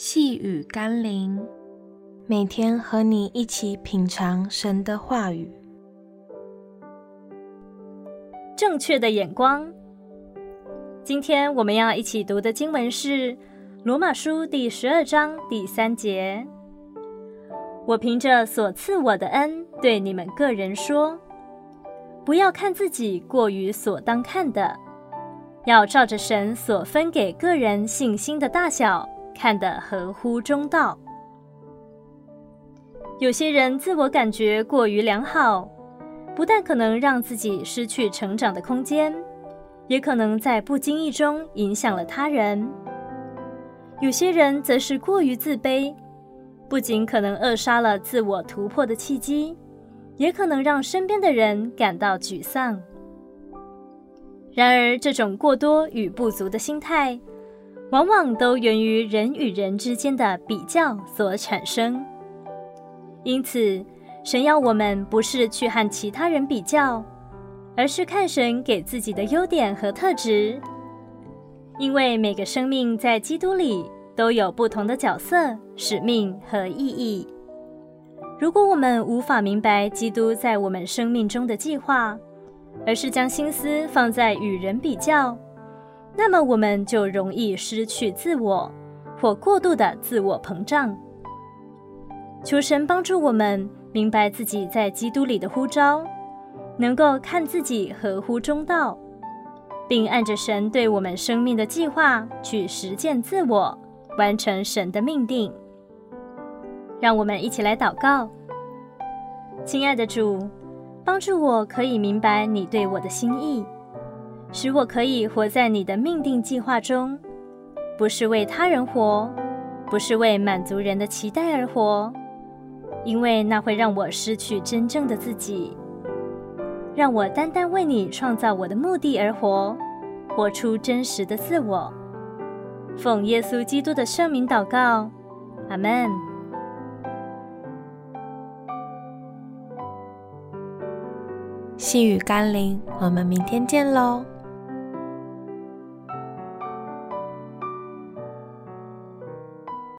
细雨甘霖，每天和你一起品尝神的话语。正确的眼光。今天我们要一起读的经文是《罗马书》第十二章第三节。我凭着所赐我的恩，对你们个人说：不要看自己过于所当看的，要照着神所分给个人信心的大小。看得合乎中道。有些人自我感觉过于良好，不但可能让自己失去成长的空间，也可能在不经意中影响了他人。有些人则是过于自卑，不仅可能扼杀了自我突破的契机，也可能让身边的人感到沮丧。然而，这种过多与不足的心态，往往都源于人与人之间的比较所产生。因此，神要我们不是去和其他人比较，而是看神给自己的优点和特质。因为每个生命在基督里都有不同的角色、使命和意义。如果我们无法明白基督在我们生命中的计划，而是将心思放在与人比较，那么我们就容易失去自我，或过度的自我膨胀。求神帮助我们明白自己在基督里的呼召，能够看自己合乎中道，并按着神对我们生命的计划去实践自我，完成神的命定。让我们一起来祷告：亲爱的主，帮助我可以明白你对我的心意。使我可以活在你的命定计划中，不是为他人活，不是为满足人的期待而活，因为那会让我失去真正的自己。让我单单为你创造我的目的而活，活出真实的自我。奉耶稣基督的圣名祷告，阿门。细雨甘霖，我们明天见喽。